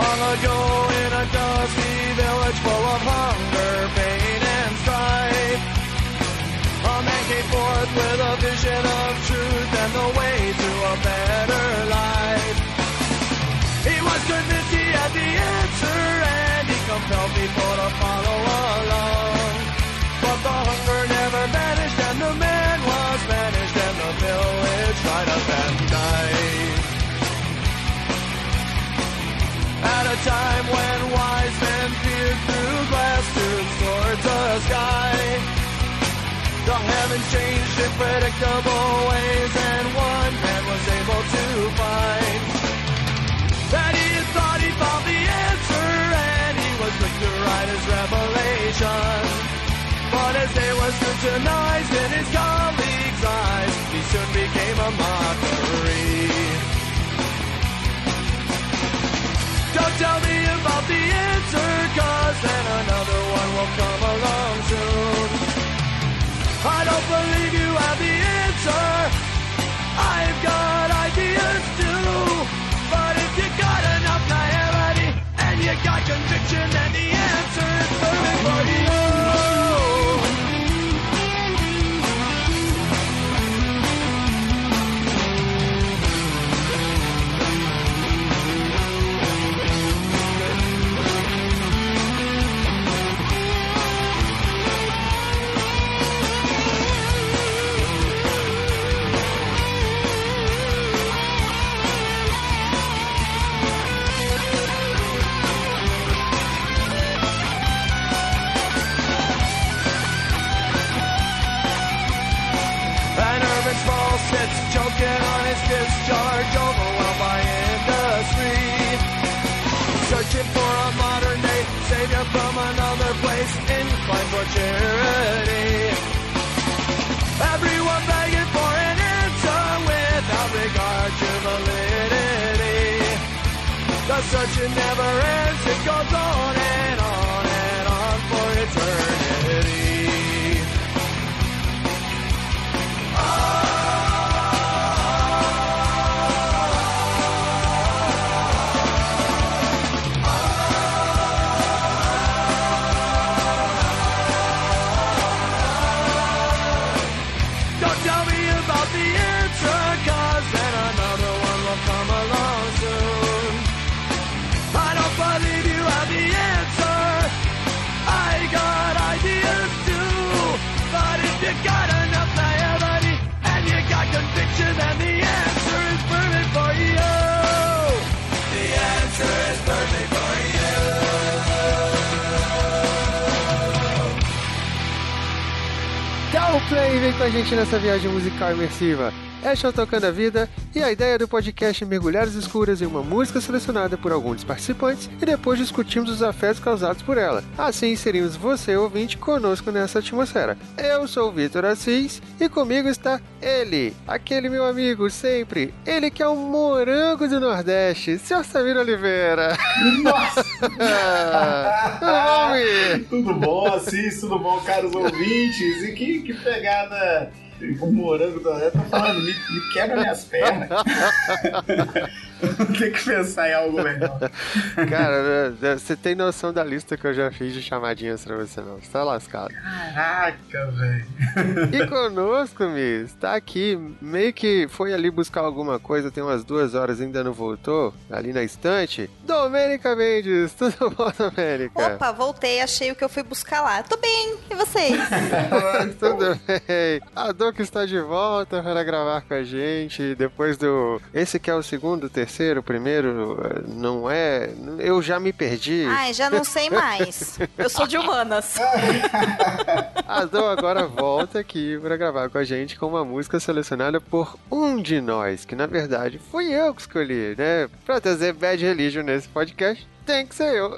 Long ago in a dusty village full of hunger, pain and strife, a man came forth with a vision of truth and the way to a better life. He was convinced he had the answer and he compelled people to follow along. A time when wise men peered through glass tubes towards the sky. The heavens changed in predictable ways and one man was able to find that he had thought he found the answer and he was quick to write his revelation. But as they were scrutinized in his colleagues' eyes, he soon became a mockery. Tell me about the answer, cause then another one will come along soon. I don't believe you have the answer. I've got ideas too. But if you got enough naivety and you got conviction, then the answer is perfect for you. Discharge, overwhelmed by industry. Searching for a modern day savior from another place, inclined for charity. Everyone begging for an answer without regard to validity. The searching never ends, it goes on on e vem com a gente nessa viagem musical imersiva. Este é Tocando a Vida e a ideia do podcast é mergulhar as escuras em uma música selecionada por alguns dos participantes e depois discutimos os afetos causados por ela. Assim inserimos você, ouvinte, conosco nessa atmosfera. Eu sou o Vitor Assis e comigo está ele, aquele meu amigo sempre, ele que é o morango do Nordeste, seu Samir Oliveira. Nossa! Tudo bom, Assis? Tudo bom, caros ouvintes? E que, que pegada o morango eu tô falando, me, me quebra minhas pernas. Tem que pensar em algo melhor. Cara, né, você tem noção da lista que eu já fiz de chamadinhas pra você não? Você tá lascado. Caraca, velho. E conosco, Miss, tá aqui, meio que foi ali buscar alguma coisa, tem umas duas horas ainda não voltou, ali na estante. Domênica Mendes, tudo bom, Domênica? Opa, voltei, achei o que eu fui buscar lá. Tô bem, e vocês? Tudo bem. A Doc está de volta para gravar com a gente depois do. Esse que é o segundo, terceiro terceiro, o primeiro não é. Eu já me perdi. Ai, já não sei mais. Eu sou de humanas. A Dom agora volta aqui para gravar com a gente com uma música selecionada por um de nós, que na verdade fui eu que escolhi, né? Pra trazer Bad Religion nesse podcast tem que ser eu.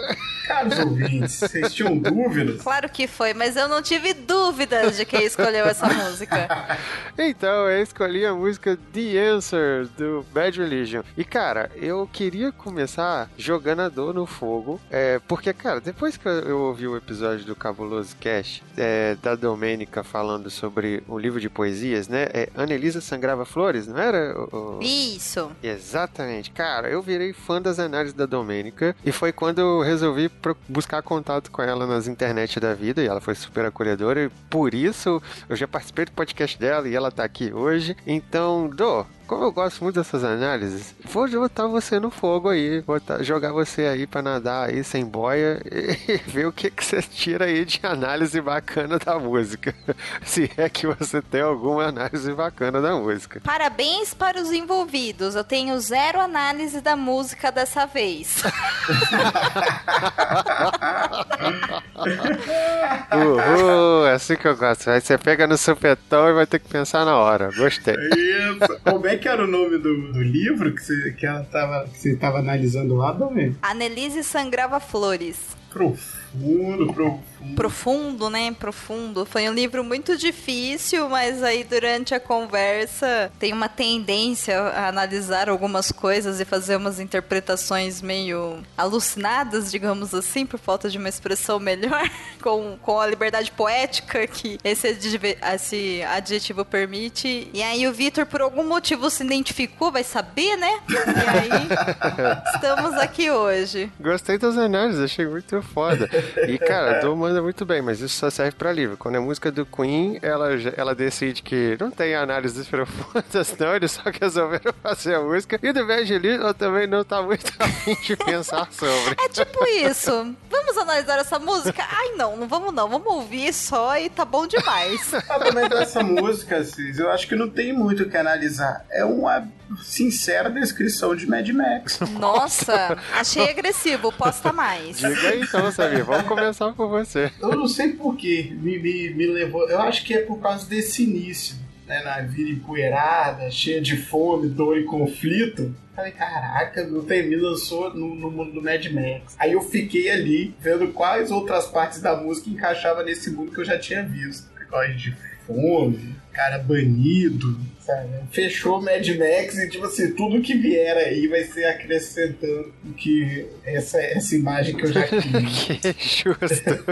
Caros ouvintes, vocês tinham dúvidas? Claro que foi, mas eu não tive dúvidas de quem escolheu essa música. Então, eu escolhi a música The Answer, do Bad Religion. E, cara, eu queria começar jogando a dor no fogo, é, porque, cara, depois que eu ouvi o episódio do Cabuloso Cash, é, da Domênica falando sobre o livro de poesias, né? É, Anelisa Sangrava Flores, não era? O. Isso. Exatamente. Cara, eu virei fã das análises da Domênica e foi quando eu resolvi buscar contato com ela nas internet da vida e ela foi super acolhedora e por isso eu já participei do podcast dela e ela tá aqui hoje. Então, Dô, como eu gosto muito dessas análises, vou botar você no fogo aí, botar, jogar você aí pra nadar aí sem boia e ver o que, que você tira aí de análise bacana da música. Se é que você tem alguma análise bacana da música. Parabéns para os envolvidos. Eu tenho zero análise da música dessa vez. Uhul, é assim que eu gosto. Aí você pega no supetão e vai ter que pensar na hora. Gostei. Isso. Como é que era o nome do, do livro que você, que ela tava, que você tava analisando lá, Domênico? Anelise sangrava flores. Profundo, profundo. Profundo, né? Profundo. Foi um livro muito difícil, mas aí durante a conversa tem uma tendência a analisar algumas coisas e fazer umas interpretações meio alucinadas, digamos assim, por falta de uma expressão melhor, com, com a liberdade poética que esse, adjetivo, esse adjetivo permite. E aí o Vitor, por algum motivo, se identificou, vai saber, né? E aí estamos aqui hoje. Gostei das análises, achei muito foda. E, cara, Dom manda muito bem, mas isso só serve pra livro. Quando é música do Queen, ela, ela decide que não tem análises profundas, não, eles só resolveram fazer a música. E do ela também não tá muito afim de pensar sobre. É tipo isso. Vamos analisar essa música? Ai, não, não vamos não. Vamos ouvir só e tá bom demais. Ah, mas essa música, Cis, eu acho que não tem muito o que analisar. É uma sincera descrição de Mad Max. Nossa, achei agressivo. Posta mais. Diga aí então, Samir. Vamos começar por você. Eu não sei porquê. Me, me, me levou. Eu acho que é por causa desse início. Né, na vida empoeirada, cheia de fome, dor e conflito. Falei, caraca, o me lançou no, no mundo do Mad Max. Aí eu fiquei ali vendo quais outras partes da música encaixava nesse mundo que eu já tinha visto. Negócio de fome, cara banido, sabe? Fechou Mad Max e, tipo assim, tudo que vier aí vai ser acrescentando que essa, essa imagem que eu já quis. que justo.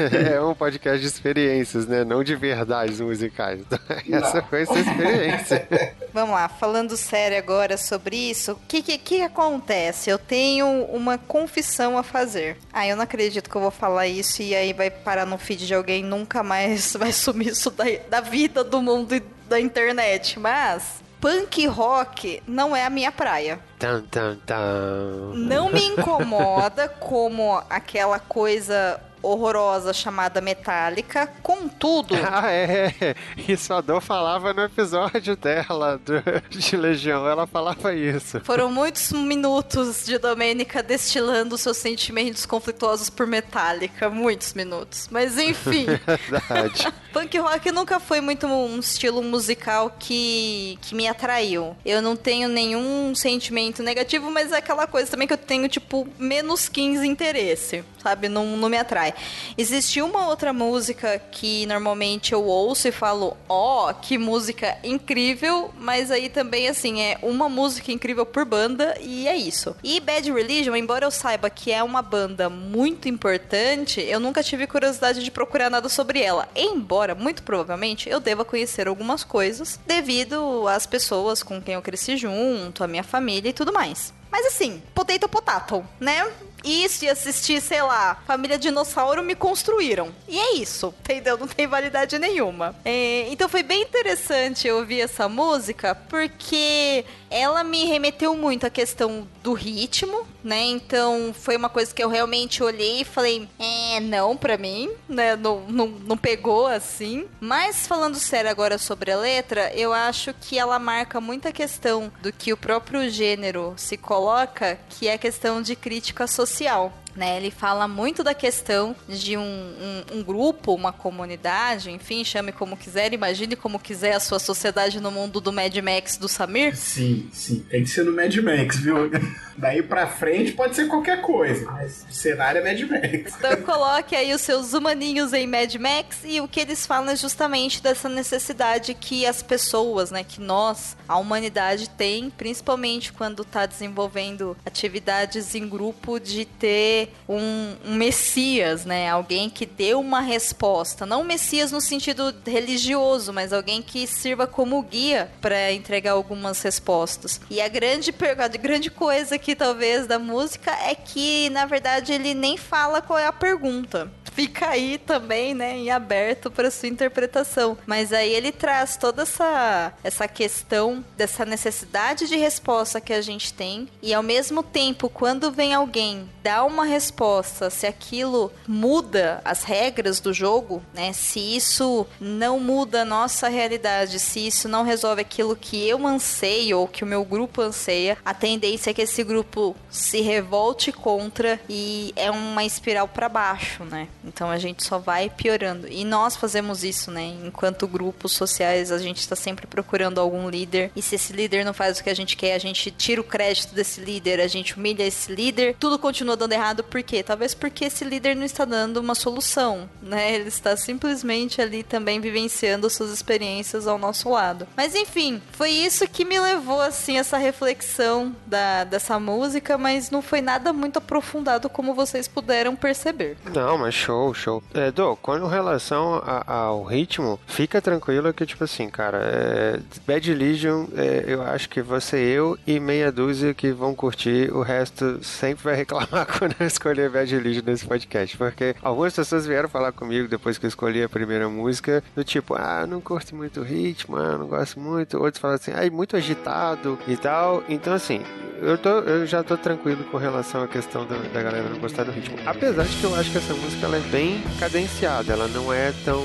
é um podcast de experiências, né? Não de verdades musicais. essa Não. foi essa experiência. Vamos lá, falando sério agora sobre isso, o que, que, que acontece? Eu tenho uma confissão a fazer. Ah, eu não acredito que eu vou falar isso e aí vai parar no feed de alguém nunca mais vai sumir isso da, da vida do mundo e da internet, mas punk rock não é a minha praia. Tan, tan, tan. Não me incomoda como aquela coisa horrorosa chamada Metallica, contudo... Ah, é, isso a Dor falava no episódio dela, do, de Legião, ela falava isso. Foram muitos minutos de Domênica destilando seus sentimentos conflituosos por Metallica, muitos minutos, mas enfim... Verdade. Punk rock nunca foi muito um estilo musical que, que me atraiu. Eu não tenho nenhum sentimento negativo, mas é aquela coisa também que eu tenho, tipo, menos 15 interesse, sabe? Não, não me atrai. Existe uma outra música que normalmente eu ouço e falo, ó, oh, que música incrível, mas aí também, assim, é uma música incrível por banda e é isso. E Bad Religion, embora eu saiba que é uma banda muito importante, eu nunca tive curiosidade de procurar nada sobre ela. Embora, muito provavelmente, eu deva conhecer algumas coisas devido às pessoas com quem eu cresci junto, a minha família e tudo mais. Mas assim, potato potato, né? Isso e assistir, sei lá, Família Dinossauro me construíram. E é isso, entendeu? Não tem validade nenhuma. É, então foi bem interessante ouvir essa música, porque ela me remeteu muito à questão do ritmo, né? Então foi uma coisa que eu realmente olhei e falei, é, não pra mim, né? Não, não, não pegou assim. Mas falando sério agora sobre a letra, eu acho que ela marca muita questão do que o próprio gênero se coloca, que é a questão de crítica social. Né, ele fala muito da questão de um, um, um, grupo, uma comunidade, enfim, chame como quiser, imagine como quiser a sua sociedade no mundo do Mad Max do Samir. Sim, sim. Tem que ser no Mad Max, viu? Daí pra frente pode ser qualquer coisa, mas o cenário é Mad Max. Então coloque aí os seus humaninhos em Mad Max e o que eles falam é justamente dessa necessidade que as pessoas, né, que nós, a humanidade tem, principalmente quando tá desenvolvendo atividades em grupo, de ter um, um messias, né, alguém que dê uma resposta, não messias no sentido religioso, mas alguém que sirva como guia para entregar algumas respostas. E a grande a grande coisa aqui, talvez, da música é que, na verdade, ele nem fala qual é a pergunta. Fica aí também, né, em aberto para sua interpretação. Mas aí ele traz toda essa, essa questão dessa necessidade de resposta que a gente tem. E ao mesmo tempo, quando vem alguém dar uma resposta, se aquilo muda as regras do jogo, né? Se isso não muda a nossa realidade, se isso não resolve aquilo que eu anseio ou que o meu grupo anseia, a tendência é que esse grupo se revolte contra e é uma espiral para baixo, né? Então a gente só vai piorando. E nós fazemos isso, né? Enquanto grupos sociais, a gente está sempre procurando algum líder. E se esse líder não faz o que a gente quer, a gente tira o crédito desse líder, a gente humilha esse líder. Tudo continua dando errado, por quê? Talvez porque esse líder não está dando uma solução, né? Ele está simplesmente ali também vivenciando suas experiências ao nosso lado. Mas enfim, foi isso que me levou, assim, essa reflexão da, dessa música, mas não foi nada muito aprofundado como vocês puderam perceber. Não, mas show, show. É, Dô, com relação a, ao ritmo, fica tranquilo que, tipo assim, cara, é, Bad Legion, é, eu acho que você, eu e meia dúzia que vão curtir, o resto sempre vai reclamar quando escolher Bad Legion nesse podcast, porque algumas pessoas vieram falar comigo depois que eu escolhi a primeira música, do tipo, ah, não curto muito o ritmo, ah, não gosto muito, outros falam assim, ah, muito agitado e tal, então assim, eu, tô, eu já tô tranquilo com relação à questão da, da galera não gostar do ritmo. Apesar de que eu acho que essa música ela é bem cadenciada, ela não é tão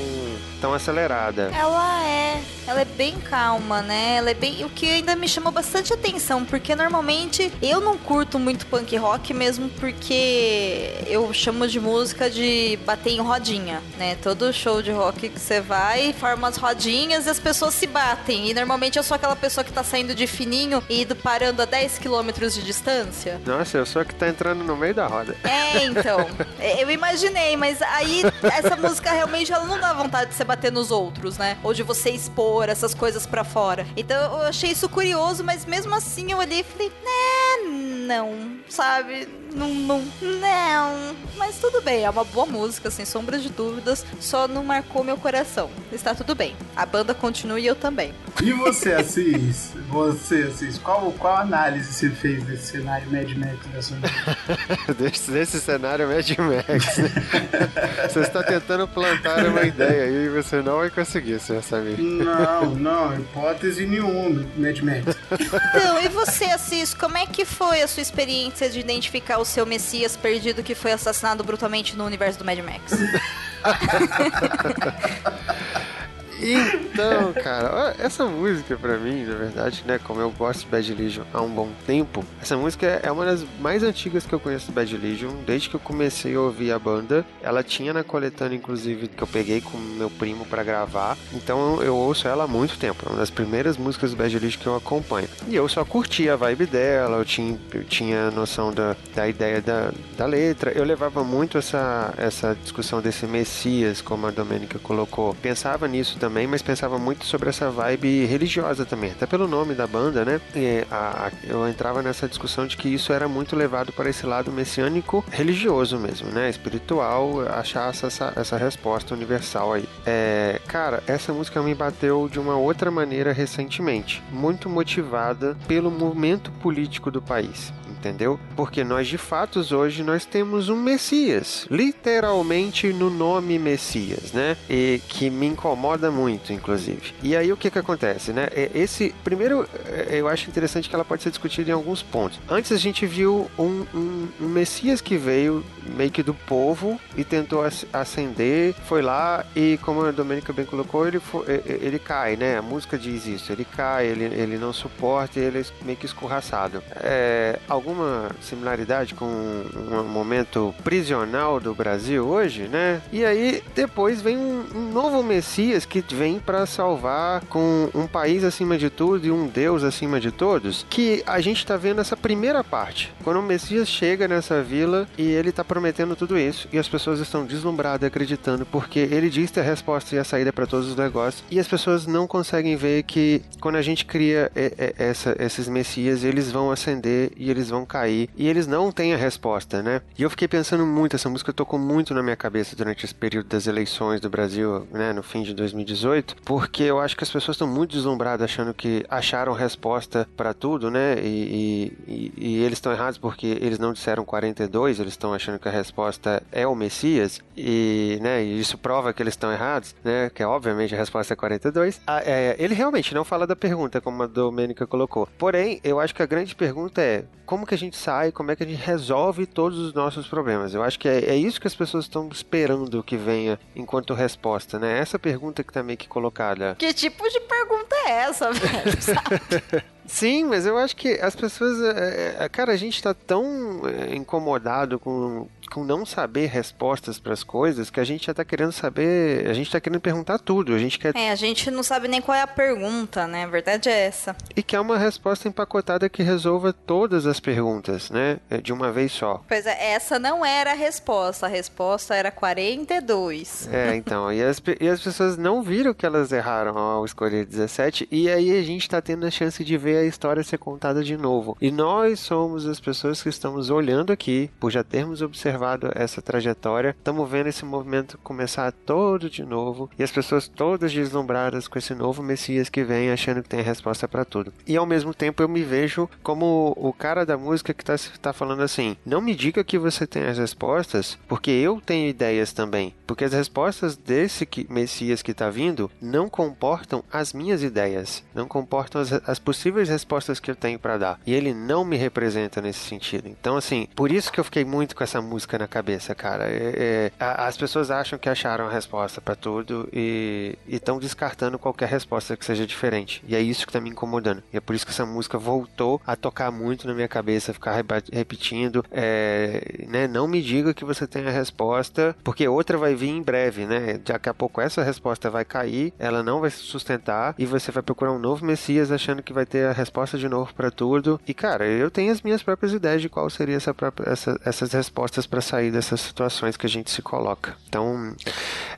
tão acelerada. Ela é, ela é bem calma, né? Ela é bem, o que ainda me chamou bastante atenção, porque normalmente eu não curto muito punk rock mesmo porque eu chamo de música de bater em rodinha, né? Todo show de rock que você vai, forma as rodinhas e as pessoas se batem. E normalmente eu sou aquela pessoa que tá saindo de fininho e indo parando a 10 km de distância. Nossa, eu sou a que tá entrando no meio da roda. É, então. eu imaginei, mas aí essa música realmente ela não dá vontade de ser bater nos outros, né? Ou de você expor essas coisas para fora. Então eu achei isso curioso, mas mesmo assim eu olhei e falei, né, não, sabe? Não, não, não. Mas tudo bem, é uma boa música, sem sombra de dúvidas. Só não marcou meu coração. Está tudo bem. A banda continua e eu também. E você, Assis? Você, Assis, qual, qual análise você fez desse cenário Mad Max da sua desse, desse cenário Mad Max. Né? você está tentando plantar uma ideia e você não vai conseguir, senhor Samir. Não, não, hipótese nenhuma, Mad Max. Então, e você, Assis, como é que foi a sua experiência de identificar o seu Messias perdido que foi assassinado brutalmente no universo do Mad Max? Então, cara, essa música pra mim, na verdade, né, como eu gosto de Bad Legion há um bom tempo, essa música é uma das mais antigas que eu conheço do Bad Legion, desde que eu comecei a ouvir a banda. Ela tinha na coletânea, inclusive, que eu peguei com meu primo para gravar, então eu ouço ela há muito tempo, é uma das primeiras músicas do Bad Legion que eu acompanho. E eu só curtia a vibe dela, eu tinha, eu tinha noção da, da ideia da, da letra, eu levava muito essa, essa discussão desse Messias, como a Domênica colocou. Pensava nisso também também, mas pensava muito sobre essa vibe religiosa também, até pelo nome da banda, né? A, a, eu entrava nessa discussão de que isso era muito levado para esse lado messiânico religioso mesmo, né? Espiritual, achar essa, essa resposta universal aí. É, cara, essa música me bateu de uma outra maneira recentemente, muito motivada pelo momento político do país. Entendeu? Porque nós de fato hoje nós temos um Messias, literalmente no nome Messias, né? E que me incomoda muito, inclusive. E aí o que que acontece, né? Esse primeiro eu acho interessante que ela pode ser discutida em alguns pontos. Antes a gente viu um, um, um Messias que veio meio que do povo e tentou ascender, foi lá e como a Domênica bem colocou, ele foi, ele cai, né? A música diz isso, ele cai, ele, ele não suporta, ele é meio que escorraçado. É, alguma similaridade com um momento prisional do Brasil hoje, né? E aí depois vem um, novo Messias que vem para salvar com um país acima de tudo e um Deus acima de todos, que a gente tá vendo essa primeira parte. Quando o Messias chega nessa vila e ele tá prometendo tudo isso e as pessoas estão deslumbradas acreditando porque ele diz ter a resposta e a saída para todos os negócios e as pessoas não conseguem ver que quando a gente cria essa, esses Messias, eles vão ascender e eles vão cair e eles não têm a resposta, né? E eu fiquei pensando muito, essa música tocou muito na minha cabeça durante esse período das eleições do Brasil, né, no fim de 2018, porque eu acho que as pessoas estão muito deslumbradas achando que acharam resposta para tudo, né? E, e, e eles estão errados porque eles não disseram 42, eles estão achando que a resposta é o Messias e, né, e isso prova que eles estão errados, né? Que obviamente a resposta é 42. Ah, é, ele realmente não fala da pergunta, como a Domênica colocou. Porém, eu acho que a grande pergunta é como que a gente sai, como é que a gente resolve todos os nossos problemas. Eu acho que é, é isso que as pessoas estão esperando que venha enquanto resposta, né? Essa pergunta que tá meio que colocada. Que tipo de pergunta é essa, velho? Sim, mas eu acho que as pessoas. É, é, cara, a gente tá tão é, incomodado com com não saber respostas para as coisas que a gente já tá querendo saber, a gente tá querendo perguntar tudo, a gente quer É, a gente não sabe nem qual é a pergunta, né? A verdade é essa. E quer uma resposta empacotada que resolva todas as perguntas, né? É, de uma vez só. Pois é, essa não era a resposta, a resposta era 42. É, então, e as, e as pessoas não viram que elas erraram ao escolher 17 e aí a gente tá tendo a chance de ver a história ser contada de novo. E nós somos as pessoas que estamos olhando aqui por já termos observado essa trajetória, estamos vendo esse movimento começar todo de novo e as pessoas todas deslumbradas com esse novo Messias que vem achando que tem a resposta para tudo. E ao mesmo tempo eu me vejo como o cara da música que está tá falando assim: não me diga que você tem as respostas, porque eu tenho ideias também. Porque as respostas desse que, Messias que está vindo não comportam as minhas ideias, não comportam as, as possíveis respostas que eu tenho para dar. E ele não me representa nesse sentido. Então, assim, por isso que eu fiquei muito com essa música música na cabeça, cara. É, é, as pessoas acham que acharam a resposta para tudo e estão descartando qualquer resposta que seja diferente. E é isso que tá me incomodando. E é por isso que essa música voltou a tocar muito na minha cabeça, ficar repetindo. É, né, não me diga que você tem a resposta, porque outra vai vir em breve, né? Daqui a pouco essa resposta vai cair, ela não vai se sustentar e você vai procurar um novo Messias achando que vai ter a resposta de novo para tudo. E cara, eu tenho as minhas próprias ideias de qual seria essa própria, essa, essas respostas para sair dessas situações que a gente se coloca. Então,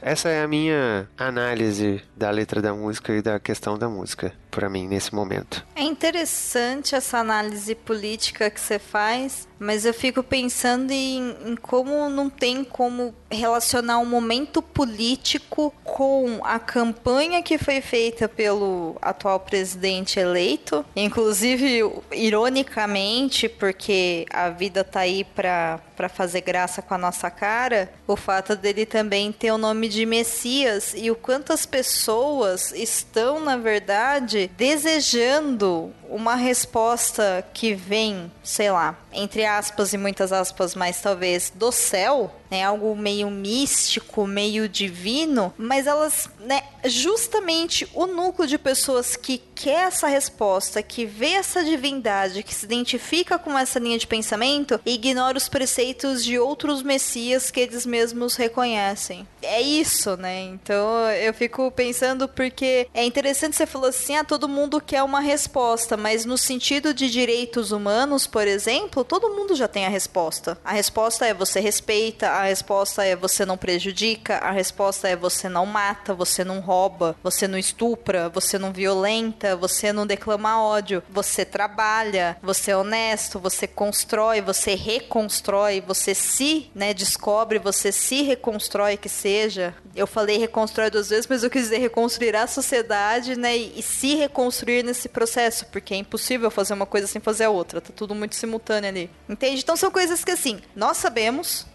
essa é a minha análise da letra da música e da questão da música para mim nesse momento. É interessante essa análise política que você faz, mas eu fico pensando em, em, como não tem como relacionar um momento político com a campanha que foi feita pelo atual presidente eleito. Inclusive, ironicamente, porque a vida tá aí para para fazer graça com a nossa cara, o fato dele também ter o nome de Messias e o quanto as pessoas estão, na verdade, desejando uma resposta que vem, sei lá, entre aspas e muitas aspas, mas talvez do céu, né, algo meio místico, meio divino, mas elas, né, justamente o núcleo de pessoas que quer essa resposta, que vê essa divindade, que se identifica com essa linha de pensamento, ignora os preceitos de outros messias que eles mesmos reconhecem. É isso, né? Então eu fico pensando porque é interessante você falou assim, ah, todo mundo quer uma resposta, mas no sentido de direitos humanos, por exemplo, todo mundo já tem a resposta. A resposta é você respeita, a resposta é você não prejudica, a resposta é você não mata, você não rouba, você não estupra, você não violenta, você não declama ódio, você trabalha, você é honesto, você constrói, você reconstrói, você se, né, descobre, você se reconstrói que seja. Eu falei reconstrói duas vezes, mas eu quis dizer reconstruir a sociedade, né, e, e se reconstruir nesse processo, porque é impossível fazer uma coisa sem fazer a outra, tá tudo muito simultâneo ali. Entende? Então são coisas que assim, nós sabemos,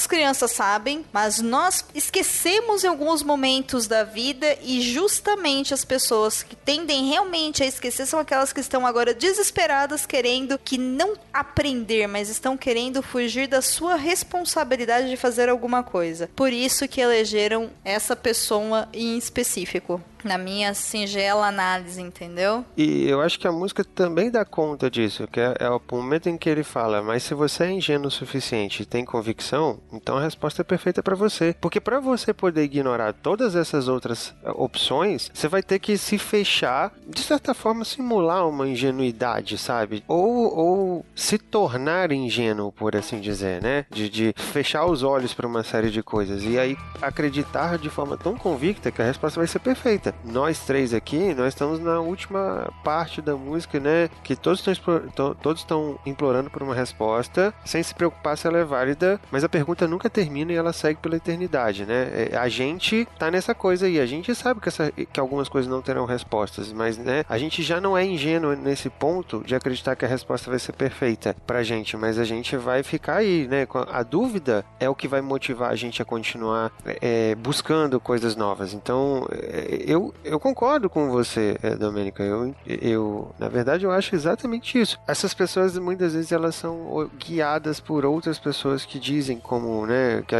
nossas crianças sabem, mas nós esquecemos em alguns momentos da vida e justamente as pessoas que tendem realmente a esquecer são aquelas que estão agora desesperadas querendo que não aprender, mas estão querendo fugir da sua responsabilidade de fazer alguma coisa. Por isso que elegeram essa pessoa em específico na minha singela análise, entendeu? E eu acho que a música também dá conta disso, que é, é o momento em que ele fala, mas se você é ingênuo o suficiente e tem convicção, então a resposta é perfeita para você. Porque para você poder ignorar todas essas outras eh, opções, você vai ter que se fechar, de certa forma simular uma ingenuidade, sabe? Ou, ou se tornar ingênuo, por assim dizer, né? De, de fechar os olhos para uma série de coisas e aí acreditar de forma tão convicta que a resposta vai ser perfeita. Nós três aqui, nós estamos na última parte da música, né? Que todos estão, todos estão implorando por uma resposta, sem se preocupar se ela é válida, mas a pergunta nunca termina e ela segue pela eternidade, né? É, a gente tá nessa coisa aí, a gente sabe que, essa, que algumas coisas não terão respostas, mas né, a gente já não é ingênuo nesse ponto de acreditar que a resposta vai ser perfeita pra gente, mas a gente vai ficar aí, né? A dúvida é o que vai motivar a gente a continuar é, buscando coisas novas. Então, é, eu eu, eu concordo com você, é, Domênica. Eu, eu, na verdade, eu acho exatamente isso. Essas pessoas, muitas vezes, elas são guiadas por outras pessoas que dizem como, né, que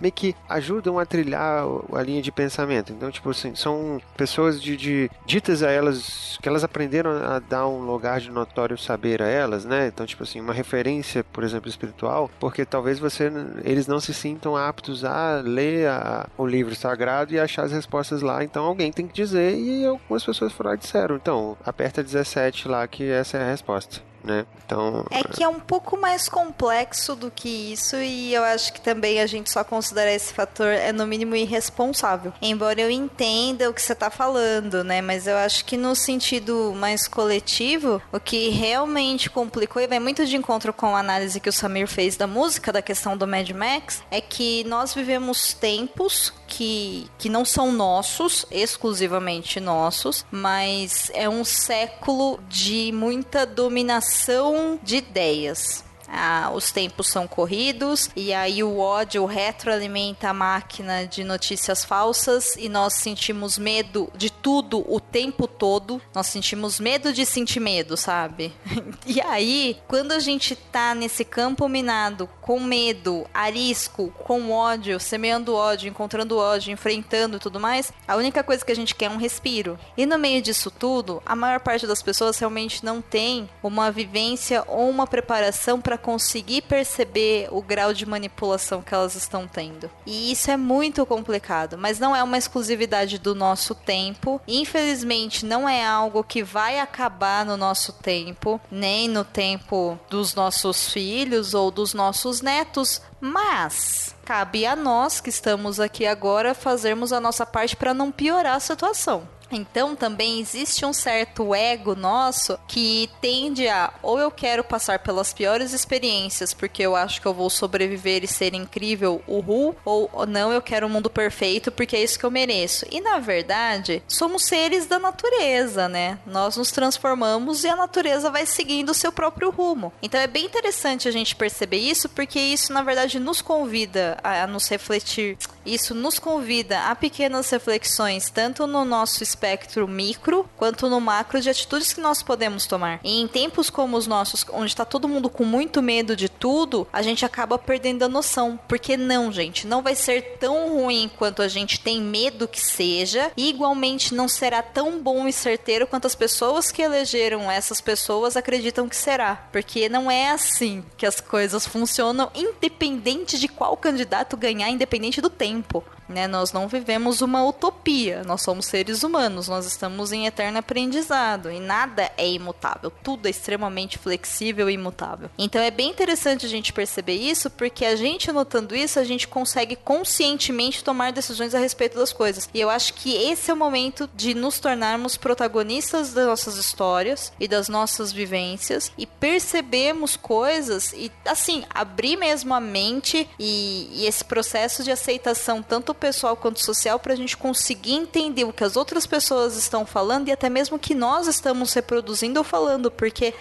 meio que ajudam a trilhar a linha de pensamento. Então, tipo assim, são pessoas de, de ditas a elas, que elas aprenderam a dar um lugar de notório saber a elas, né? Então, tipo assim, uma referência, por exemplo, espiritual, porque talvez você, eles não se sintam aptos a ler a, o livro sagrado e achar as respostas lá. Então, alguém tem que dizer e algumas pessoas foram lá e disseram. Então, aperta 17 lá que essa é a resposta né? Então. É que é um pouco mais complexo do que isso, e eu acho que também a gente só considerar esse fator é no mínimo irresponsável. Embora eu entenda o que você está falando, né? Mas eu acho que no sentido mais coletivo, o que realmente complicou, e vai muito de encontro com a análise que o Samir fez da música, da questão do Mad Max, é que nós vivemos tempos que, que não são nossos, exclusivamente nossos, mas é um século de muita dominação de ideias. Ah, os tempos são corridos e aí o ódio retroalimenta a máquina de notícias falsas e nós sentimos medo de tudo o tempo todo. Nós sentimos medo de sentir medo, sabe? e aí, quando a gente tá nesse campo minado com medo, arisco, com ódio, semeando ódio, encontrando ódio, enfrentando tudo mais, a única coisa que a gente quer é um respiro. E no meio disso tudo, a maior parte das pessoas realmente não tem uma vivência ou uma preparação para para conseguir perceber o grau de manipulação que elas estão tendo. E isso é muito complicado, mas não é uma exclusividade do nosso tempo. Infelizmente, não é algo que vai acabar no nosso tempo, nem no tempo dos nossos filhos ou dos nossos netos, mas cabe a nós que estamos aqui agora fazermos a nossa parte para não piorar a situação. Então também existe um certo ego nosso que tende a ou eu quero passar pelas piores experiências porque eu acho que eu vou sobreviver e ser incrível, uhul, ou não, eu quero um mundo perfeito porque é isso que eu mereço. E na verdade, somos seres da natureza, né? Nós nos transformamos e a natureza vai seguindo o seu próprio rumo. Então é bem interessante a gente perceber isso porque isso na verdade nos convida a nos refletir. Isso nos convida a pequenas reflexões, tanto no nosso espectro micro quanto no macro de atitudes que nós podemos tomar. E em tempos como os nossos, onde está todo mundo com muito medo de tudo, a gente acaba perdendo a noção. Porque não, gente, não vai ser tão ruim quanto a gente tem medo que seja, e igualmente não será tão bom e certeiro quanto as pessoas que elegeram essas pessoas acreditam que será. Porque não é assim que as coisas funcionam, independente de qual candidato ganhar, independente do tempo tempo né? Nós não vivemos uma utopia, nós somos seres humanos, nós estamos em eterno aprendizado e nada é imutável, tudo é extremamente flexível e imutável. Então é bem interessante a gente perceber isso, porque a gente notando isso, a gente consegue conscientemente tomar decisões a respeito das coisas. E eu acho que esse é o momento de nos tornarmos protagonistas das nossas histórias e das nossas vivências e percebemos coisas e assim, abrir mesmo a mente e, e esse processo de aceitação, tanto pessoal quanto social, para a gente conseguir entender o que as outras pessoas estão falando e até mesmo o que nós estamos reproduzindo ou falando, porque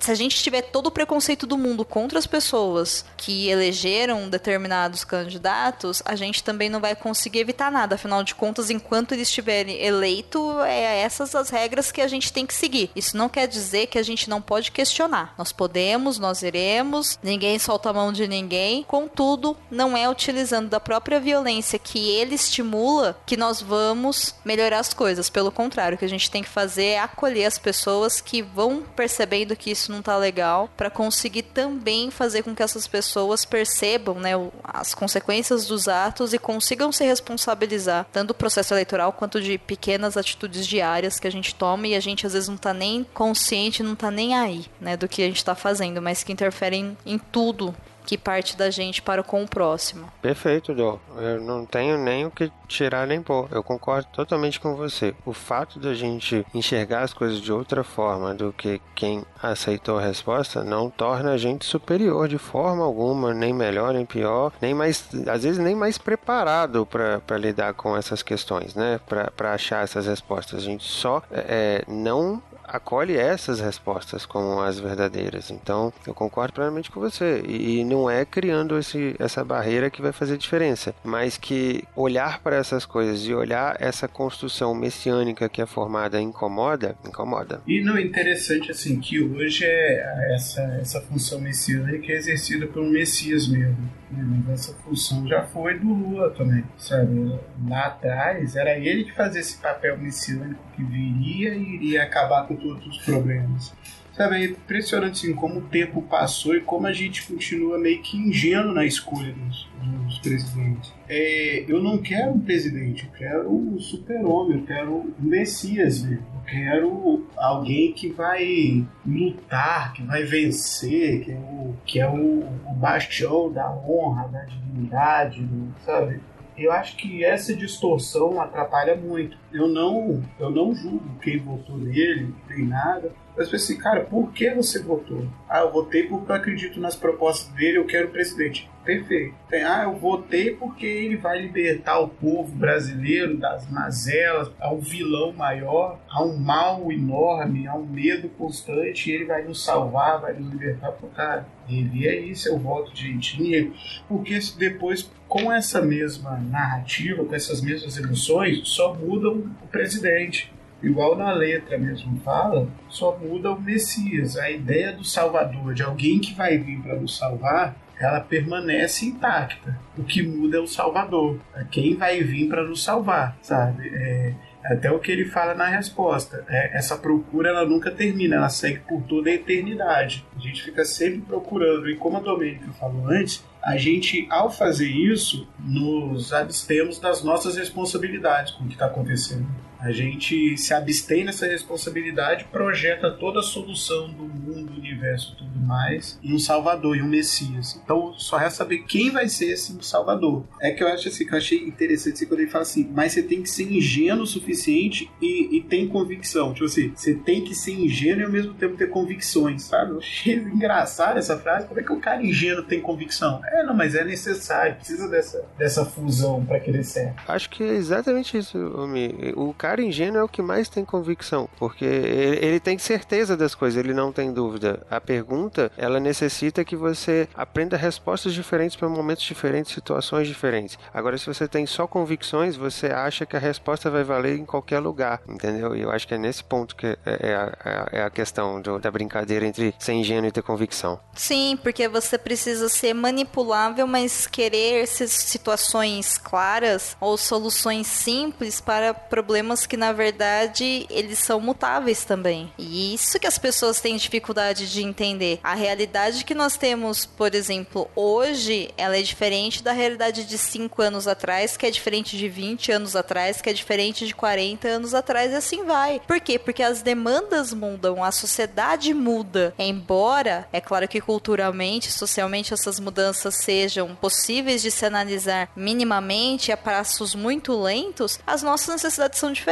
se a gente tiver todo o preconceito do mundo contra as pessoas que elegeram determinados candidatos, a gente também não vai conseguir evitar nada. Afinal de contas, enquanto eles estiverem eleito, é essas as regras que a gente tem que seguir. Isso não quer dizer que a gente não pode questionar. Nós podemos, nós iremos, ninguém solta a mão de ninguém. Contudo, não é utilizando da própria violência que ele estimula que nós vamos melhorar as coisas. Pelo contrário, o que a gente tem que fazer é acolher as pessoas que vão percebendo que isso não tá legal, para conseguir também fazer com que essas pessoas percebam, né, as consequências dos atos e consigam se responsabilizar, tanto do processo eleitoral quanto de pequenas atitudes diárias que a gente toma e a gente às vezes não tá nem consciente, não tá nem aí, né, do que a gente tá fazendo, mas que interferem em tudo que parte da gente para com o próximo. Perfeito, Dó. Eu não tenho nem o que tirar nem pôr. Eu concordo totalmente com você. O fato da gente enxergar as coisas de outra forma do que quem aceitou a resposta não torna a gente superior de forma alguma, nem melhor, nem pior, nem mais, às vezes nem mais preparado para lidar com essas questões, né? Para achar essas respostas. A gente só é, não acolhe essas respostas como as verdadeiras. Então, eu concordo plenamente com você. E, não é criando esse, essa barreira que vai fazer diferença, mas que olhar para essas coisas e olhar essa construção messiânica que é formada incomoda, incomoda. E não é interessante assim que hoje é essa essa função messiânica é exercida pelo Messias mesmo. Né? Mas essa função já foi do Lula também, sabe? Lá atrás era ele que fazia esse papel messiânico que viria e iria acabar com todos os problemas. Sabe, é impressionante assim, como o tempo passou e como a gente continua meio que ingênuo na escolha dos, dos presidentes. É, eu não quero um presidente, eu quero um super-homem, eu quero um Messias. Eu quero alguém que vai lutar, que vai vencer, que é o, que é o, o bastião da honra, da dignidade, sabe? Eu acho que essa distorção atrapalha muito. Eu não, eu não julgo quem votou nele, nem nada. Mas pensei, cara, por que você votou? Ah, eu votei porque eu acredito nas propostas dele, eu quero o presidente. Perfeito. Ah, eu votei porque ele vai libertar o povo brasileiro das mazelas, há um vilão maior, há um mal enorme, há um medo constante, e ele vai nos salvar, vai nos libertar. Pô, cara, ele é isso, eu voto de etnia. Porque depois, com essa mesma narrativa, com essas mesmas emoções, só mudam o presidente igual na letra mesmo fala, só muda o Messias. A ideia do Salvador, de alguém que vai vir para nos salvar, ela permanece intacta. O que muda é o Salvador, quem vai vir para nos salvar, sabe? É, até o que ele fala na resposta. É, essa procura ela nunca termina, ela segue por toda a eternidade. A gente fica sempre procurando. E como a Domênica falou antes, a gente, ao fazer isso, nos abstemos das nossas responsabilidades com o que está acontecendo. A gente se abstém nessa responsabilidade, projeta toda a solução do mundo, do universo e tudo mais em um Salvador, em um Messias. Então só resta saber quem vai ser esse Salvador. É que eu acho assim, que eu achei interessante quando ele fala assim, mas você tem que ser ingênuo o suficiente e, e tem convicção. Tipo assim, você tem que ser ingênuo e ao mesmo tempo ter convicções, sabe? Eu achei engraçado essa frase. Como é que o cara ingênuo tem convicção? É, não, mas é necessário, precisa dessa, dessa fusão para ser. Acho que é exatamente isso, Omi. O cara cara ingênuo é o que mais tem convicção, porque ele, tem certeza das coisas, ele não tem dúvida. A pergunta, ela necessita que você aprenda respostas diferentes para momentos diferentes, situações diferentes. Agora, se você tem só convicções, você acha que a resposta vai valer em qualquer lugar, entendeu? E eu acho que é nesse ponto que é, é, a, é a, questão do, da brincadeira entre ser ingênuo e ter convicção. Sim, porque você precisa ser manipulável, mas querer situações claras ou soluções simples para problemas que, na verdade, eles são mutáveis também. E isso que as pessoas têm dificuldade de entender. A realidade que nós temos, por exemplo, hoje, ela é diferente da realidade de 5 anos atrás, que é diferente de 20 anos atrás, que é diferente de 40 anos atrás, e assim vai. Por quê? Porque as demandas mudam, a sociedade muda. Embora, é claro que culturalmente, socialmente, essas mudanças sejam possíveis de se analisar minimamente a passos muito lentos, as nossas necessidades são diferentes.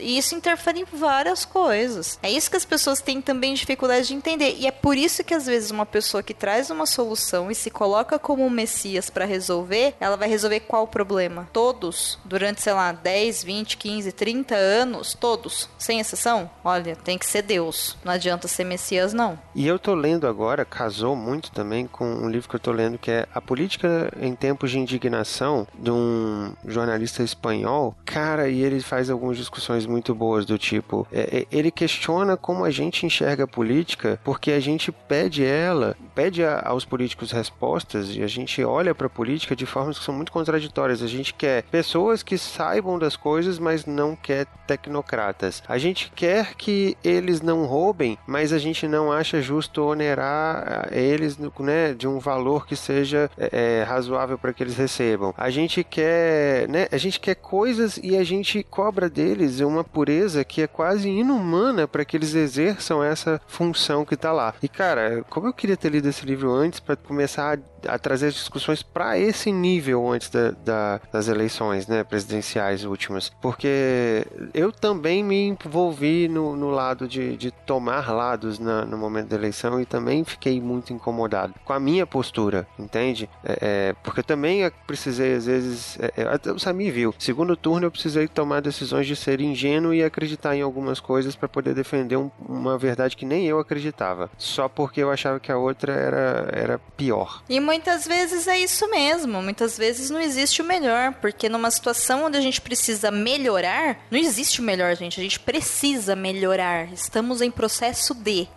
E isso interfere em várias coisas. É isso que as pessoas têm também dificuldade de entender. E é por isso que às vezes uma pessoa que traz uma solução e se coloca como um messias para resolver, ela vai resolver qual problema? Todos, durante, sei lá, 10, 20, 15, 30 anos, todos, sem exceção? Olha, tem que ser Deus. Não adianta ser messias, não. E eu tô lendo agora, casou muito também com um livro que eu tô lendo que é A Política em Tempos de Indignação, de um jornalista espanhol. Cara, e ele faz algumas discussões muito boas do tipo, é, é, ele questiona como a gente enxerga a política, porque a gente pede ela, pede a, aos políticos respostas e a gente olha para a política de formas que são muito contraditórias. A gente quer pessoas que saibam das coisas, mas não quer tecnocratas. A gente quer que eles não roubem, mas a gente não acha justo onerar eh, eles né, de um valor que seja é, razoável para que eles recebam. A gente quer, né, a gente quer coisas e a gente cobra deles uma pureza que é quase inumana para que eles exerçam essa função que está lá. E cara, como eu queria ter lido esse livro antes para começar a, a, trazer as discussões para esse nível antes da, da, das eleições, né, presidenciais últimas, porque eu também me envolvi no, no lado de, de tomar lados na, no momento da eleição e também fiquei muito incomodado com a minha postura, entende? É, é, porque também precisei às vezes, é, é o Sami viu, segundo turno eu precisei tomar decisões de ser ingênuo e acreditar em algumas coisas para poder defender um, uma verdade que nem eu acreditava, só porque eu achava que a outra era, era pior. E muitas vezes é isso mesmo, muitas vezes não existe o melhor, porque numa situação onde a gente precisa melhorar, não existe o melhor, gente, a gente precisa melhorar, estamos em processo de.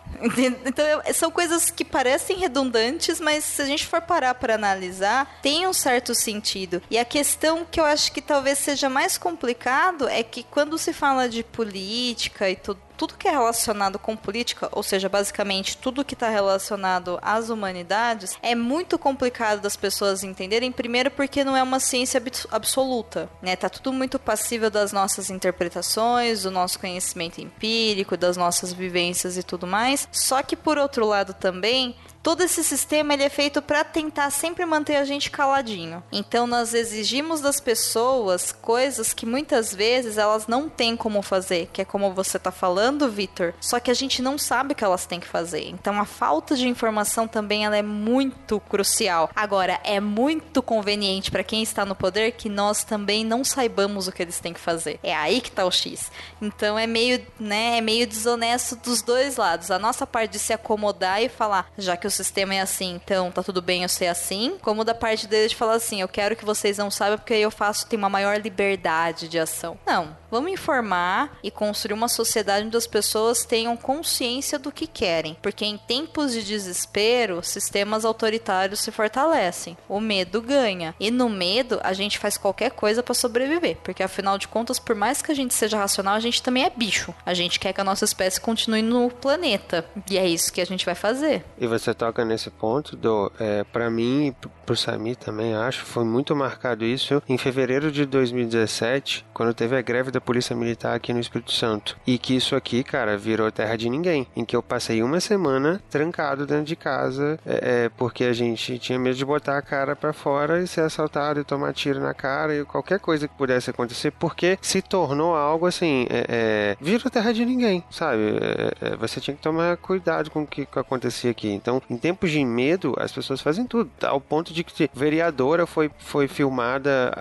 Então são coisas que parecem redundantes, mas se a gente for parar para analisar, tem um certo sentido. E a questão que eu acho que talvez seja mais complicado é que quando se fala de política e tudo tudo que é relacionado com política, ou seja, basicamente tudo que está relacionado às humanidades, é muito complicado das pessoas entenderem, primeiro porque não é uma ciência absoluta, né? Tá tudo muito passível das nossas interpretações, do nosso conhecimento empírico, das nossas vivências e tudo mais. Só que por outro lado também, todo esse sistema ele é feito para tentar sempre manter a gente caladinho. Então nós exigimos das pessoas coisas que muitas vezes elas não têm como fazer, que é como você tá falando, Vitor. Só que a gente não sabe o que elas têm que fazer. Então a falta de informação também ela é muito crucial. Agora é muito conveniente para quem está no poder que nós também não saibamos o que eles têm que fazer. É aí que tá o X. Então é meio, né, é meio desonesto dos dois lados. A nossa parte de se acomodar e falar, já que o sistema é assim, então tá tudo bem eu ser assim, como da parte deles de falar assim, eu quero que vocês não saibam porque aí eu faço, tem uma maior liberdade de ação. Não, vamos informar e construir uma sociedade onde as pessoas tenham consciência do que querem, porque em tempos de desespero, sistemas autoritários se fortalecem, o medo ganha, e no medo a gente faz qualquer coisa para sobreviver, porque afinal de contas, por mais que a gente seja racional, a gente também é bicho. A gente quer que a nossa espécie continue no planeta, e é isso que a gente vai fazer. E você toca nesse ponto, do, é, para mim pro Sami também acho, foi muito marcado isso em fevereiro de 2017, quando teve a greve da Polícia Militar aqui no Espírito Santo. E que isso aqui, cara, virou terra de ninguém. Em que eu passei uma semana trancado dentro de casa, é, é, porque a gente tinha medo de botar a cara para fora e ser assaltado e tomar tiro na cara e qualquer coisa que pudesse acontecer, porque se tornou algo assim, é, é virou terra de ninguém, sabe? É, é, você tinha que tomar cuidado com o que acontecia aqui. Então, em tempos de medo, as pessoas fazem tudo. Ao ponto de que vereadora foi, foi filmada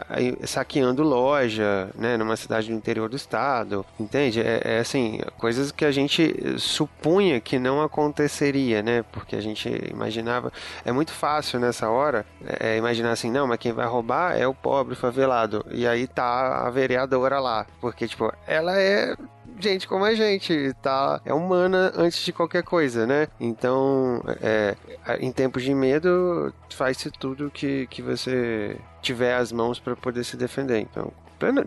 saqueando loja, né? Numa cidade do interior do estado. Entende? É, é assim, coisas que a gente supunha que não aconteceria, né? Porque a gente imaginava. É muito fácil nessa hora é, imaginar assim, não, mas quem vai roubar é o pobre favelado. E aí tá a vereadora lá. Porque, tipo, ela é gente como a gente, tá? É humana antes de qualquer coisa, né? Então, é, em tempos de medo, faz-se tudo que, que você tiver as mãos para poder se defender. Então,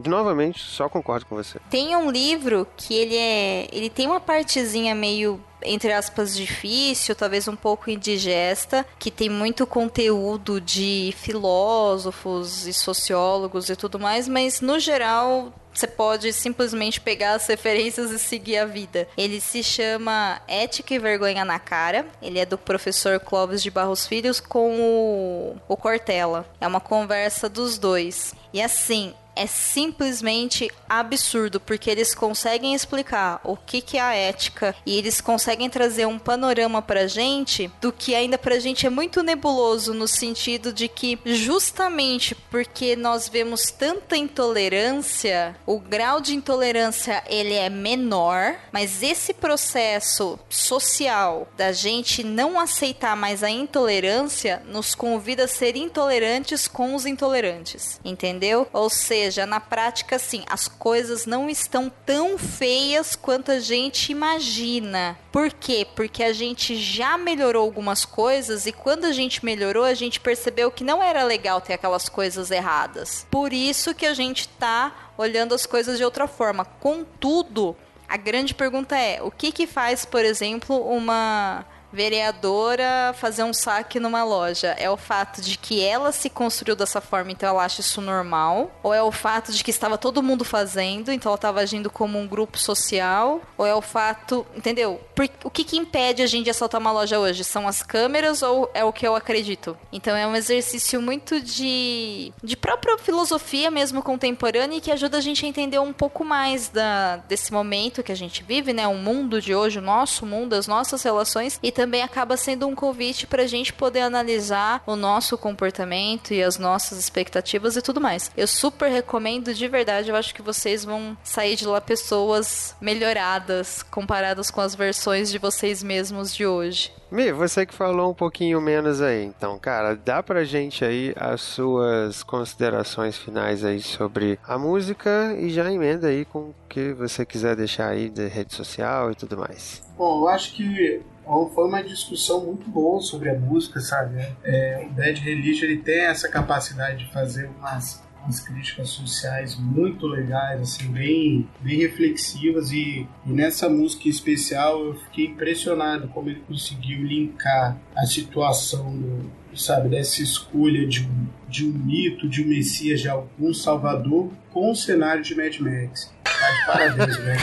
novamente, só concordo com você. Tem um livro que ele é. Ele tem uma partezinha meio entre aspas, difícil, talvez um pouco indigesta, que tem muito conteúdo de filósofos e sociólogos e tudo mais, mas no geral você pode simplesmente pegar as referências e seguir a vida. Ele se chama Ética e Vergonha na Cara. Ele é do professor Clóvis de Barros Filhos com o, o Cortella. É uma conversa dos dois. E assim, é simplesmente absurdo, porque eles conseguem explicar o que, que é a ética e eles conseguem trazer um panorama pra gente do que ainda pra gente é muito nebuloso no sentido de que justamente porque nós vemos tanta intolerância, o grau de intolerância ele é menor, mas esse processo social da gente não aceitar mais a intolerância nos convida a ser intolerantes com os intolerantes, entendeu? Ou seja, seja, na prática, assim, as coisas não estão tão feias quanto a gente imagina. Por quê? Porque a gente já melhorou algumas coisas e quando a gente melhorou, a gente percebeu que não era legal ter aquelas coisas erradas. Por isso que a gente tá olhando as coisas de outra forma. Contudo, a grande pergunta é: o que que faz, por exemplo, uma vereadora fazer um saque numa loja? É o fato de que ela se construiu dessa forma, então ela acha isso normal? Ou é o fato de que estava todo mundo fazendo, então ela estava agindo como um grupo social? Ou é o fato, entendeu? Por, o que, que impede a gente de assaltar uma loja hoje? São as câmeras ou é o que eu acredito? Então é um exercício muito de, de própria filosofia mesmo contemporânea e que ajuda a gente a entender um pouco mais da, desse momento que a gente vive, né? O mundo de hoje, o nosso mundo, as nossas relações e também acaba sendo um convite para a gente poder analisar o nosso comportamento e as nossas expectativas e tudo mais. Eu super recomendo de verdade, eu acho que vocês vão sair de lá pessoas melhoradas comparadas com as versões de vocês mesmos de hoje. Mi, você que falou um pouquinho menos aí, então, cara, dá pra gente aí as suas considerações finais aí sobre a música e já emenda aí com o que você quiser deixar aí de rede social e tudo mais. Bom, eu acho que foi uma discussão muito boa sobre a música, sabe? É, o Bad Religion ele tem essa capacidade de fazer umas, umas críticas sociais muito legais, assim, bem, bem reflexivas e, e, nessa música especial eu fiquei impressionado como ele conseguiu linkar a situação do, sabe, dessa escolha de um, de um mito, de um messias, de algum salvador com o cenário de Mad Max. De parabéns, Mad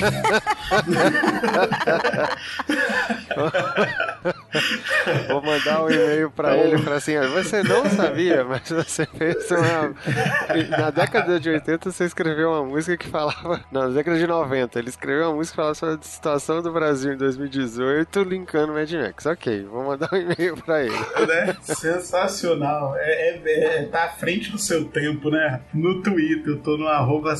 Vou mandar um e-mail para ele para assim, você não sabia, mas você fez uma na década de 80 você escreveu uma música que falava, não, na década de 90, ele escreveu uma música que falava sobre a situação do Brasil em 2018, linkando Mad Max. OK, vou mandar um e-mail para ele. Né? Sensacional. É, é, é, tá à frente do seu tempo, né? No Twitter, eu tô no arroba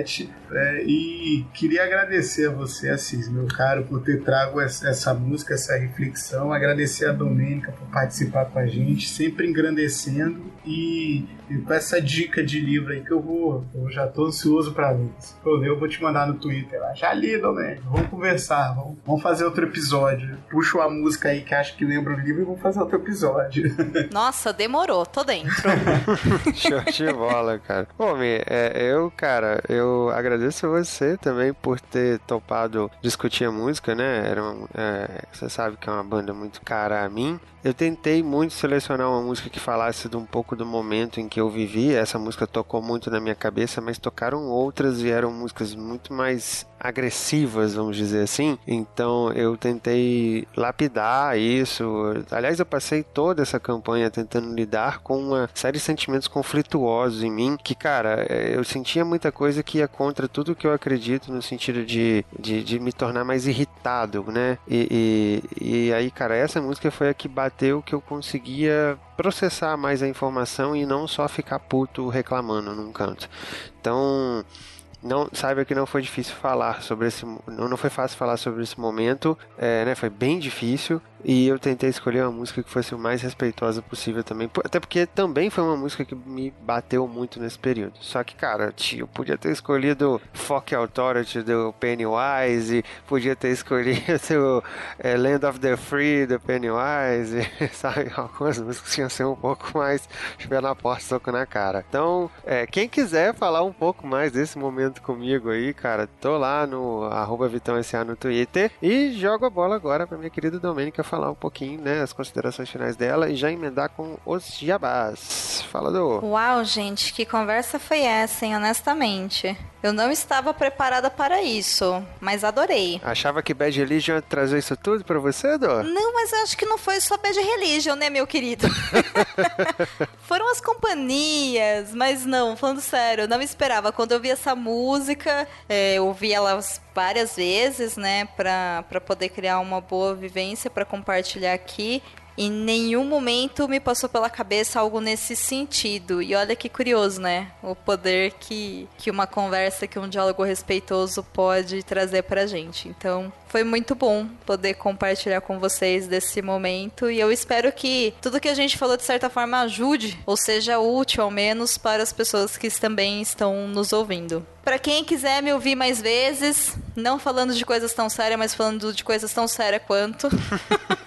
SamirTAV07 é, e queria agradecer a você, Assis, meu caro, por ter trago essa, essa música, essa reflexão. Agradecer a Domênica por participar com a gente, sempre engrandecendo e e com essa dica de livro aí que eu vou, eu já tô ansioso para ler. Se eu ler, eu vou te mandar no Twitter lá. Já li, Domênico. Vamos conversar, vamos, vamos fazer outro episódio. Puxa uma música aí que acho que lembra o livro e vamos fazer outro episódio. Nossa, demorou, tô dentro. Show de bola, cara. Bom, Mi, é, eu, cara, eu agradeço você também por ter topado discutir a música, né? Era um, é, você sabe que é uma banda muito cara a mim. Eu tentei muito selecionar uma música que falasse de um pouco do momento em que eu vivi. Essa música tocou muito na minha cabeça, mas tocaram outras e eram músicas muito mais agressivas, vamos dizer assim. Então eu tentei lapidar isso. Aliás, eu passei toda essa campanha tentando lidar com uma série de sentimentos conflituosos em mim, que, cara, eu sentia muita coisa que ia contra tudo que eu acredito, no sentido de, de, de me tornar mais irritado, né? E, e, e aí, cara, essa música foi a que bateu que eu conseguia processar mais a informação e não só ficar puto reclamando num canto. Então, não saiba que não foi difícil falar sobre esse, não, foi fácil falar sobre esse momento, é, né? Foi bem difícil e eu tentei escolher uma música que fosse o mais respeitosa possível também, até porque também foi uma música que me bateu muito nesse período. Só que, cara, tio, podia ter escolhido Fuck Authority do Pennywise, podia ter escolhido é, Land of the Free do Pennywise, sabe? Algumas músicas tinham ser um pouco mais estiver na porta, soco na cara. Então, é, quem quiser falar um pouco mais desse momento comigo aí, cara, tô lá no arroba VitãoSA no Twitter e jogo a bola agora pra minha querida Domênica falar um pouquinho, né, as considerações finais dela e já emendar com os jabás. Fala do. Uau, gente, que conversa foi essa, hein? Honestamente. Eu não estava preparada para isso, mas adorei. Achava que Bad Religion ia trazer isso tudo pra você, Dor? Não, mas eu acho que não foi só Bad Religion, né, meu querido? Foram as companhias, mas não, falando sério, eu não esperava. Quando eu vi essa música, é, eu ouvi elas várias vezes, né, pra poder criar uma boa vivência para compartilhar aqui. Em nenhum momento me passou pela cabeça algo nesse sentido. E olha que curioso, né? O poder que, que uma conversa, que um diálogo respeitoso pode trazer pra gente. Então, foi muito bom poder compartilhar com vocês desse momento. E eu espero que tudo que a gente falou, de certa forma, ajude, ou seja útil, ao menos, para as pessoas que também estão nos ouvindo. Para quem quiser me ouvir mais vezes, não falando de coisas tão sérias, mas falando de coisas tão sérias quanto.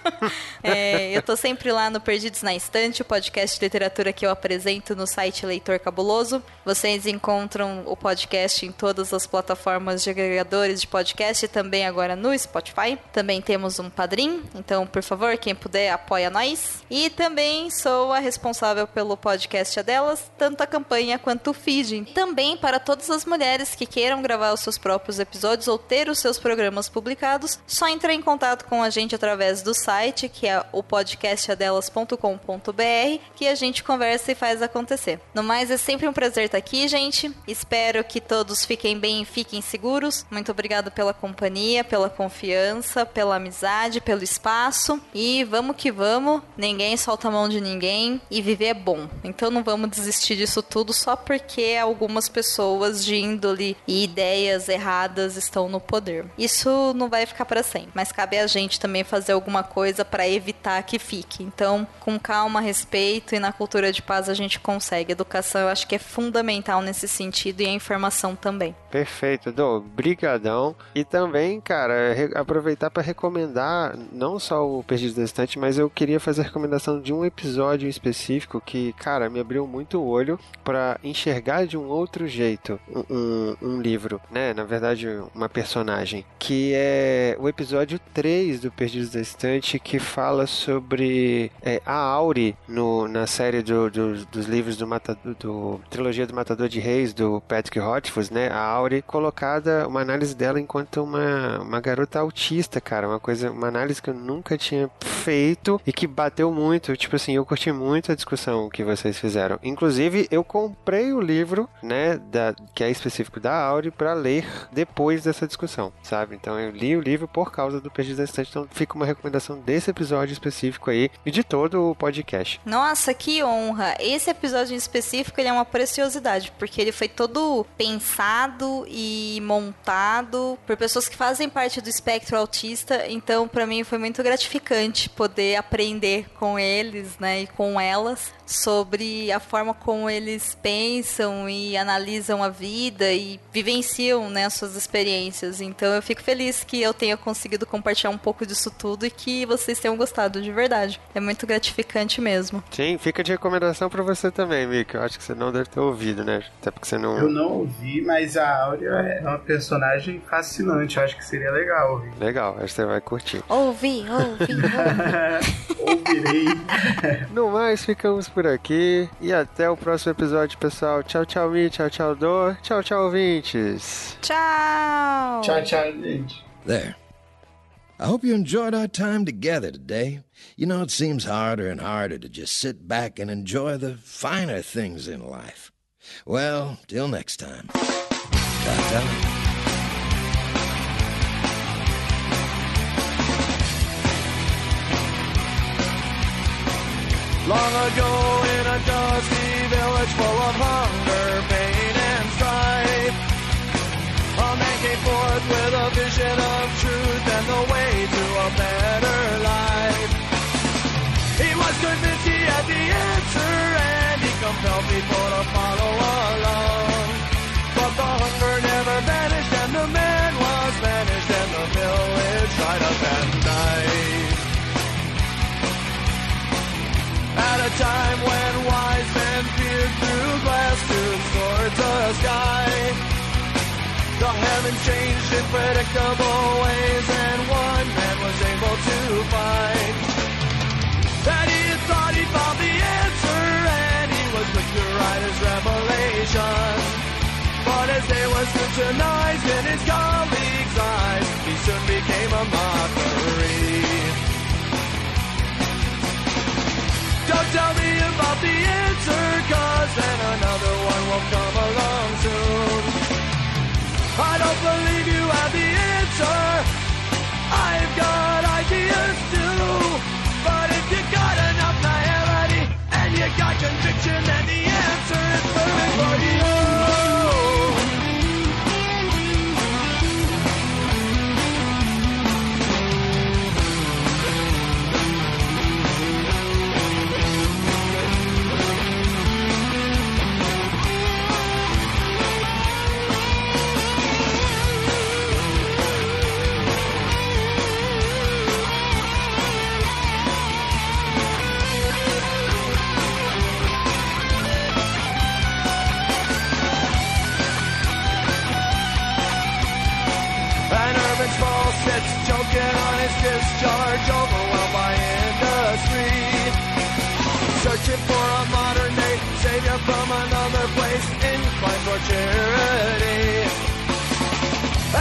é, eu tô sempre lá no Perdidos na Estante, o podcast de literatura que eu apresento no site Leitor Cabuloso. Vocês encontram o podcast em todas as plataformas de agregadores de podcast também agora no Spotify. Também temos um padrim, então, por favor, quem puder, apoia nós. E também sou a responsável pelo podcast delas, tanto a campanha quanto o feed. Também para todas as mulheres que queiram gravar os seus próprios episódios ou ter os seus programas publicados, só entrar em contato com a gente através do site, que é o podcastadelas.com.br, que a gente conversa e faz acontecer. No mais, é sempre um prazer estar aqui, gente. Espero que todos fiquem bem e fiquem seguros. Muito obrigado pela companhia, pela confiança, pela amizade, pelo espaço. E vamos que vamos. Ninguém solta a mão de ninguém e viver é bom. Então não vamos desistir disso tudo só porque algumas pessoas de índole e ideias erradas estão no poder. Isso não vai ficar para sempre, mas cabe a gente também fazer alguma coisa para evitar que fique. Então, com calma, respeito e na cultura de paz a gente consegue. Educação eu acho que é fundamental nesse sentido e a informação também. Perfeito, Dô. Brigadão. E também, cara, aproveitar para recomendar não só o Perdido da Estante, mas eu queria fazer a recomendação de um episódio específico que, cara, me abriu muito o olho para enxergar de um outro jeito um, um, um, livro, né? Na verdade, uma personagem, que é o episódio 3 do Perdidos da Estante, que fala sobre é, a Auri no, na série do, do, dos livros do, Matador, do trilogia do Matador de Reis, do Patrick Rothfuss, né? A Auri colocada, uma análise dela enquanto uma, uma garota autista, cara, uma coisa, uma análise que eu nunca tinha feito e que bateu muito, tipo assim, eu curti muito a discussão que vocês fizeram. Inclusive, eu comprei o livro, né, da, que é específico da Auri para ler depois dessa discussão, sabe? Então eu li o livro por causa do Perdido da Estante, então fica uma recomendação desse episódio específico aí e de todo o podcast. Nossa, que honra! Esse episódio em específico ele é uma preciosidade, porque ele foi todo pensado e montado por pessoas que fazem parte do espectro autista, então para mim foi muito gratificante poder aprender com eles, né, e com elas sobre a forma como eles pensam e analisam a vida e vivenciam né, suas experiências. Então eu fico feliz que eu tenha conseguido compartilhar um pouco disso tudo e que vocês tenham gostado de verdade. É muito gratificante mesmo. Sim, fica de recomendação para você também, Mick. Eu acho que você não deve ter ouvido, né? Até porque você não. Eu não ouvi, mas a Áurea é uma personagem fascinante. Eu acho que seria legal ouvir. Legal, acho que você vai curtir. Ouvi, ouvi, ouvi. Ouvirei. no mais, ficamos por aqui e até o próximo episódio, pessoal. Tchau, tchau, Mi, tchau, tchau, Dor. Tchau, tchau, ouvintes. Tchau. Tchau, tchau, gente. There. I hope you enjoyed our time together today. You know, it seems harder and harder to just sit back and enjoy the finer things in life. Well, till next time. Goddamn. Long ago in a dusty village full of hunger, pain and strife A man came forth with a vision of truth and the way to a better time when wise men peered through glass tubes towards the sky. The heavens changed in predictable ways, and one man was able to find that he had thought he found the answer, and he was quick to write his revelation. But as they were scrutinized in his colleagues' eyes, he soon became a mockery. The answer, cause then another one will come along soon. I don't believe you have the answer. I've got ideas too. But if you got enough naivety and you got conviction, then the answer is perfect for you. Discharge, overwhelmed by industry. Searching for a modern day savior from another place, inclined for charity.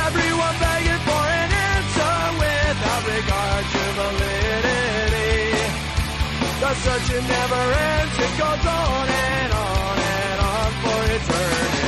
Everyone begging for an answer without regard to validity. The searching never ends, it goes on and on and on for eternity.